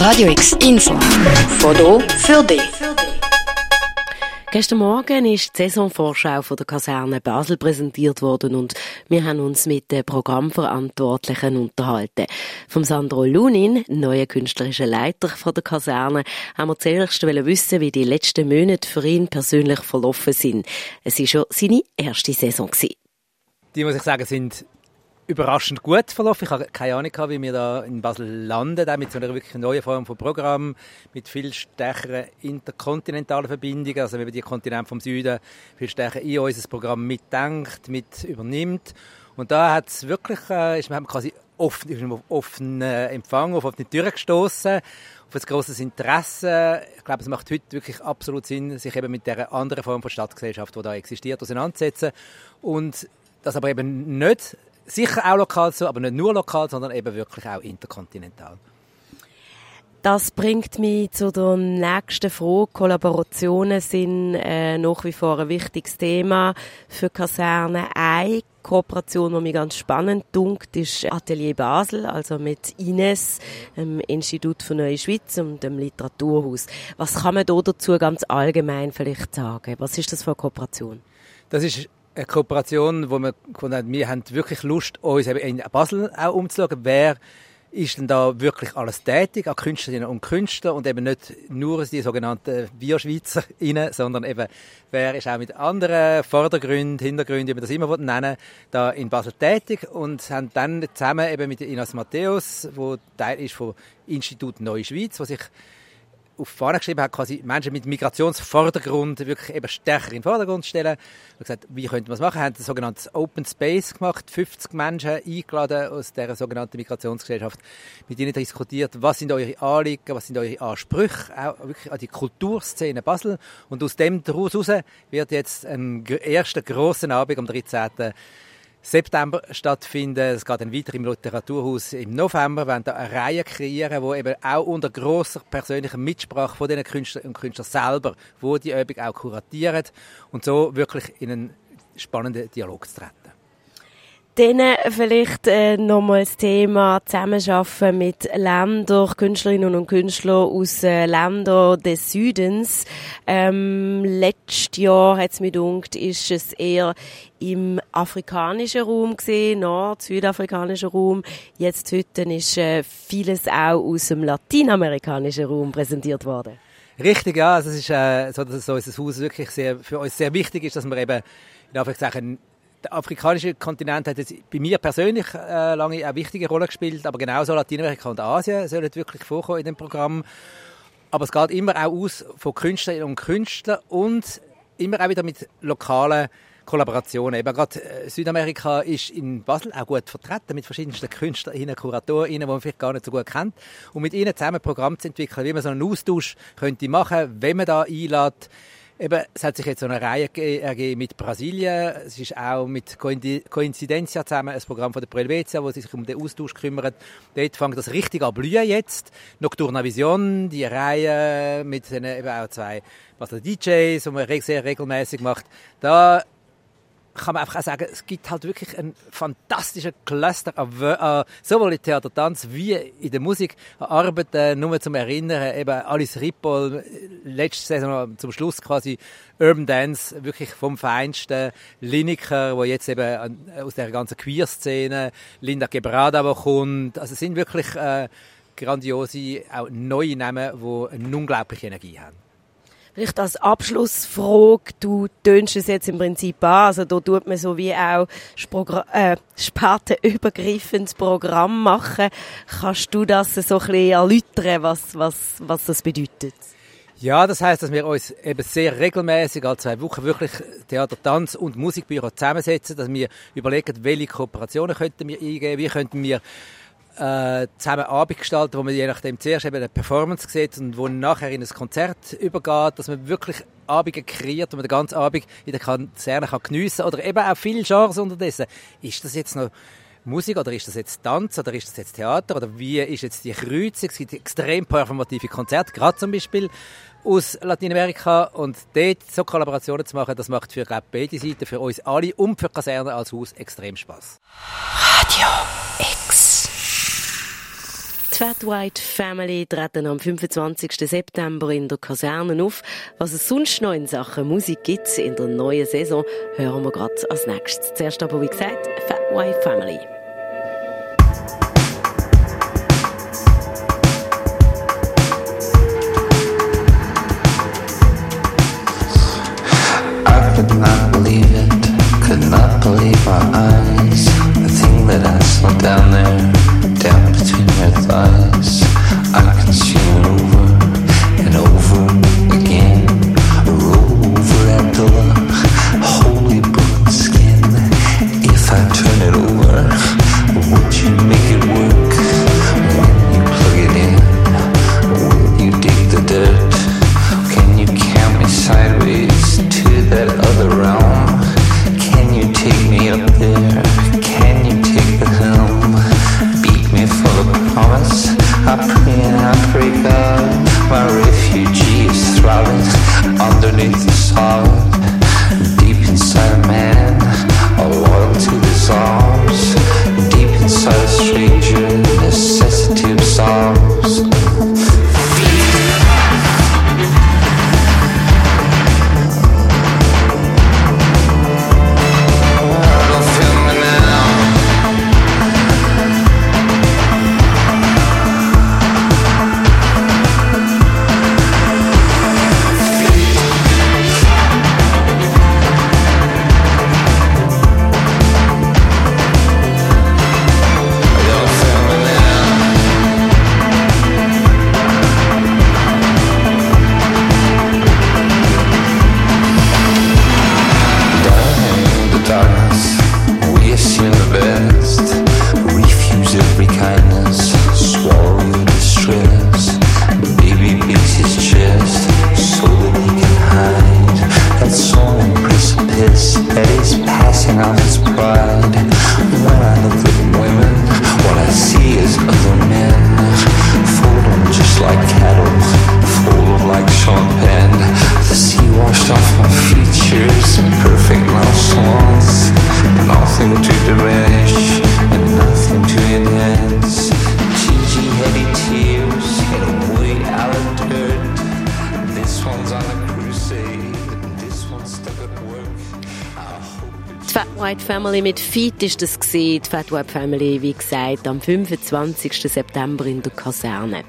Radio X Info. Foto für dich. Gestern Morgen ist die Saisonvorschau von der Kaserne Basel präsentiert worden und wir haben uns mit den Programmverantwortlichen unterhalten. Vom Sandro Lunin, neuer künstlerischer Leiter von der Kaserne, haben wir zuerst wissen, wie die letzten Monate für ihn persönlich verlaufen sind. Es war schon seine erste Saison. Die, muss ich sagen, sind überraschend gut verlaufen. Ich habe keine Ahnung, wie wir da in Basel landen, auch mit so einer wirklich neuen Form von Programm, mit viel stärkeren interkontinentalen Verbindungen, also wenn man die Kontinente vom Süden viel stärker in unser Programm mitdenkt, mit übernimmt. Und da hat es wirklich, äh, ist man quasi offen, auf offenen Empfang, auf offene Türen gestoßen, auf ein grosses Interesse. Ich glaube, es macht heute wirklich absolut Sinn, sich eben mit der anderen Form von Stadtgesellschaft, die da existiert, auseinanderzusetzen. Und das aber eben nicht sicher auch lokal so, aber nicht nur lokal, sondern eben wirklich auch interkontinental. Das bringt mich zu der nächsten Frage. Kollaborationen sind äh, nach wie vor ein wichtiges Thema für Kaserne. Eine Kooperation, die mich ganz spannend dunkt, ist Atelier Basel, also mit Ines, dem Institut für Neue Schweiz und dem Literaturhaus. Was kann man da dazu ganz allgemein vielleicht sagen? Was ist das für eine Kooperation? Das ist eine Kooperation, wo wir, wir haben wirklich Lust, uns in Basel auch umzuschauen, wer ist denn da wirklich alles tätig? An Künstlerinnen und Künstlern und eben nicht nur die sogenannten Bioschweizerinnen, sondern eben wer ist auch mit anderen Vordergründen, Hintergründen, wie man das immer nennen da in Basel tätig und haben dann zusammen eben mit Inas Matthäus, wo Teil ist vom Institut Neue Schweiz, wo sich auf Fahne geschrieben hat, quasi Menschen mit Migrationsvordergrund wirklich eben stärker in den Vordergrund stellen. Und gesagt, wie könnte man das machen? Haben ein sogenanntes Open Space gemacht, 50 Menschen eingeladen aus dieser sogenannten Migrationsgesellschaft, mit ihnen diskutiert, was sind eure Anliegen, was sind eure Ansprüche, auch wirklich an die Kulturszene Basel. Und aus dem daraus wird jetzt ein erster grossen Abend am 13. September stattfinden. Es geht dann weiter im Literaturhaus im November. Wir da eine Reihe kreieren, wo eben auch unter grosser persönlicher Mitsprache von den Künstlern und Künstlern selber, wo die Übung auch kuratieren und so wirklich in einen spannenden Dialog zu treten. Dann vielleicht äh, nochmal das Thema Zusammenarbeiten mit Ländern, Künstlerinnen und Künstlern aus äh, Ländern des Südens. Ähm, letztes Jahr hat es mir gedacht, ist es eher im afrikanischen Raum gesehen, nord südafrikanischen Raum. Jetzt heute ist äh, vieles auch aus dem lateinamerikanischen Raum präsentiert worden. Richtig, ja. Also es ist äh, so, dass unser Haus wirklich sehr, für uns sehr wichtig ist, dass wir eben in Anführungszeichen der afrikanische Kontinent hat jetzt bei mir persönlich äh, lange eine wichtige Rolle gespielt, aber genauso Lateinamerika und Asien sollen wirklich vorkommen in dem Programm. Aber es geht immer auch aus von Künstlerinnen und Künstlern und immer auch wieder mit lokalen Kollaborationen. Eben gerade äh, Südamerika ist in Basel auch gut vertreten mit verschiedensten Künstlerinnen, Kuratorinnen, die man vielleicht gar nicht so gut kennt. Und mit ihnen zusammen ein Programm zu entwickeln, wie man so einen Austausch könnte machen, wenn man da einlädt, Eben, es hat sich jetzt so eine Reihe ergeben mit Brasilien. Es ist auch mit Coincidencia zusammen ein Programm von der Prelvezia, wo sie sich um den Austausch kümmert. Dort fängt das richtig an blühen jetzt. Nocturna Vision, die Reihe mit den eben auch zwei Basler DJs, die man sehr regelmäßig macht. Da kann man einfach auch sagen, es gibt halt wirklich einen fantastischen Cluster sowohl in Theater, Tanz wie in der Musik. An Arbeiten, nur zum Erinnern, eben Alice Rippol, letzte Saison zum Schluss quasi Urban Dance, wirklich vom Feinsten, Lineker, wo jetzt eben aus der ganzen Queer-Szene, Linda Gebrada, wo kommt, also es sind wirklich äh, grandiose, auch neue Namen, die eine unglaubliche Energie haben. Vielleicht als Abschlussfrage, du tönst es jetzt im Prinzip an, also da tut man so wie auch äh, spartenübergreifendes Programm machen. Kannst du das so ein bisschen erläutern, was, was, was das bedeutet? Ja, das heißt, dass wir uns eben sehr regelmäßig alle zwei Wochen wirklich Theater, Tanz und Musikbüro zusammensetzen, dass wir überlegen, welche Kooperationen könnten wir eingehen, wie könnten wir äh, zusammen Abend gestalten, wo man je nachdem zuerst eben eine Performance sieht und wo nachher in ein Konzert übergeht, dass man wirklich Abende kreiert, wo man den ganzen Abend in der Kaserne kann geniessen oder eben auch viele Genres unterdessen. Ist das jetzt noch Musik oder ist das jetzt Tanz oder ist das jetzt Theater oder wie ist jetzt die Kreuzung? Es gibt extrem performative Konzerte, gerade zum Beispiel aus Lateinamerika und dort so Kollaborationen zu machen, das macht für glaub, beide Seiten, für uns alle und für Kaserne als Haus extrem Spaß. Radio X. Fat White Family treten am 25. September in der Kaserne auf. Was es sonst noch in Sachen Musik gibt in der neuen Saison, hören wir gerade als nächstes. Zuerst aber, wie gesagt, Fat White Family. I could not believe it, could not believe my eyes. White Family mit Feet ist das gesehen. Die Fat White Family, wie gesagt, am 25. September in der Kaserne.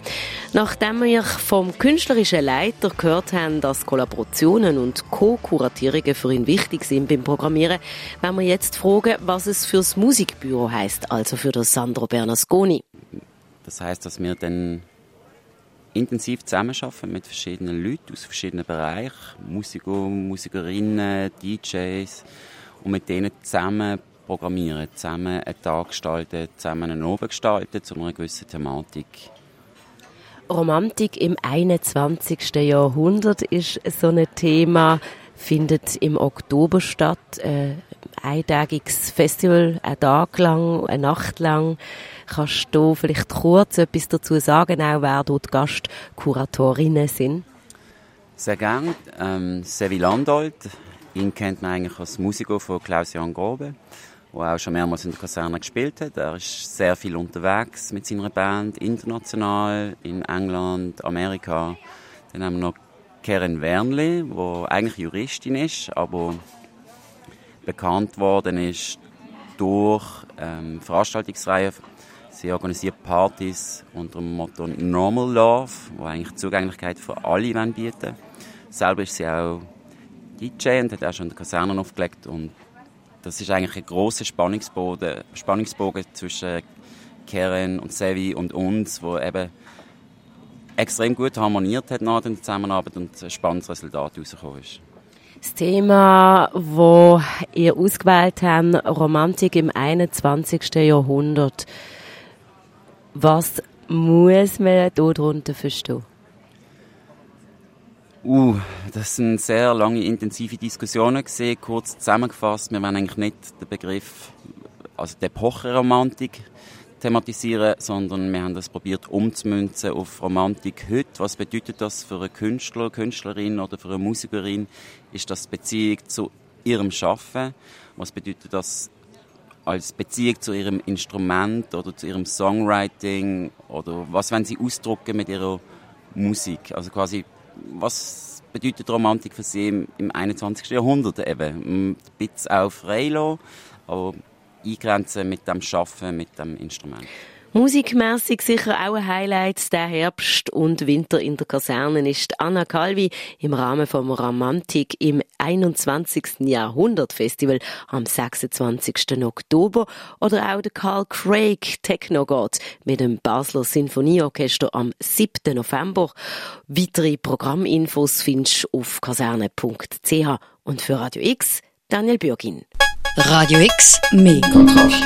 Nachdem wir vom künstlerischen Leiter gehört haben, dass Kollaborationen und Co-Kuratierungen für ihn wichtig sind beim Programmieren, werden wir jetzt fragen, was es fürs Musikbüro heißt, also für das Sandro Bernasconi. Das heißt, dass wir dann intensiv zusammenarbeiten mit verschiedenen Leuten aus verschiedenen Bereichen, Musiker, Musikerinnen, DJs und mit denen zusammen programmieren, zusammen einen Tag gestalten, zusammen einen Abend gestalten zu einer gewissen Thematik. Romantik im 21. Jahrhundert ist so ein Thema, findet im Oktober statt. Äh, eintägiges Festival, ein Tag lang, eine Nacht lang. Kannst du vielleicht kurz etwas dazu sagen, auch wer dort Gastkuratorinnen sind? Sehr gern. Ähm, Sevi Landolt, ihn kennt man eigentlich als Musiker von Klaus-Jan Grobe, der auch schon mehrmals in der Kaserne gespielt hat. Er ist sehr viel unterwegs mit seiner Band, international, in England, Amerika. Dann haben wir noch Karen Wernli, die eigentlich Juristin ist, aber bekannt worden ist durch ähm, Veranstaltungsreihen. Sie organisiert Partys unter dem Motto Normal Love, wo eigentlich Zugänglichkeit für alle bieten Selber ist sie auch DJ und hat auch schon in der Kaserne aufgelegt und das ist eigentlich ein grosser Spannungsbogen, Spannungsbogen zwischen Karen und Sevi und uns, wo eben extrem gut harmoniert hat nach der Zusammenarbeit und ein spannendes Resultat herausgekommen ist. Das Thema, wo ihr ausgewählt habt, Romantik im 21. Jahrhundert. Was muss man darunter verstehen? Uh, das sind sehr lange, intensive Diskussionen gesehen. Kurz zusammengefasst, wir wollen eigentlich nicht den Begriff, also die Epochenromantik thematisieren, sondern wir haben das probiert umzumünzen auf Romantik heute. Was bedeutet das für einen Künstler, Künstlerin oder für eine Musikerin? Ist das Beziehung zu ihrem Schaffen? Was bedeutet das als Beziehung zu ihrem Instrument oder zu ihrem Songwriting oder was wollen sie ausdrucken mit ihrer Musik? Also quasi, was bedeutet Romantik für sie im, im 21. Jahrhundert eben? Ein bisschen auch freilassen, aber eingrenzen mit dem Schaffen, mit dem Instrument. Musikmäßig sicher auch ein Highlight der Herbst und Winter in der Kaserne ist Anna Calvi im Rahmen vom Romantik im 21. Jahrhundert Festival am 26. Oktober oder auch der Carl Craig Technogod mit dem Basler Sinfonieorchester am 7. November. Weitere Programminfos findest du auf kaserne.ch und für Radio X Daniel Bürgin. Radio X, mehr Kontrast.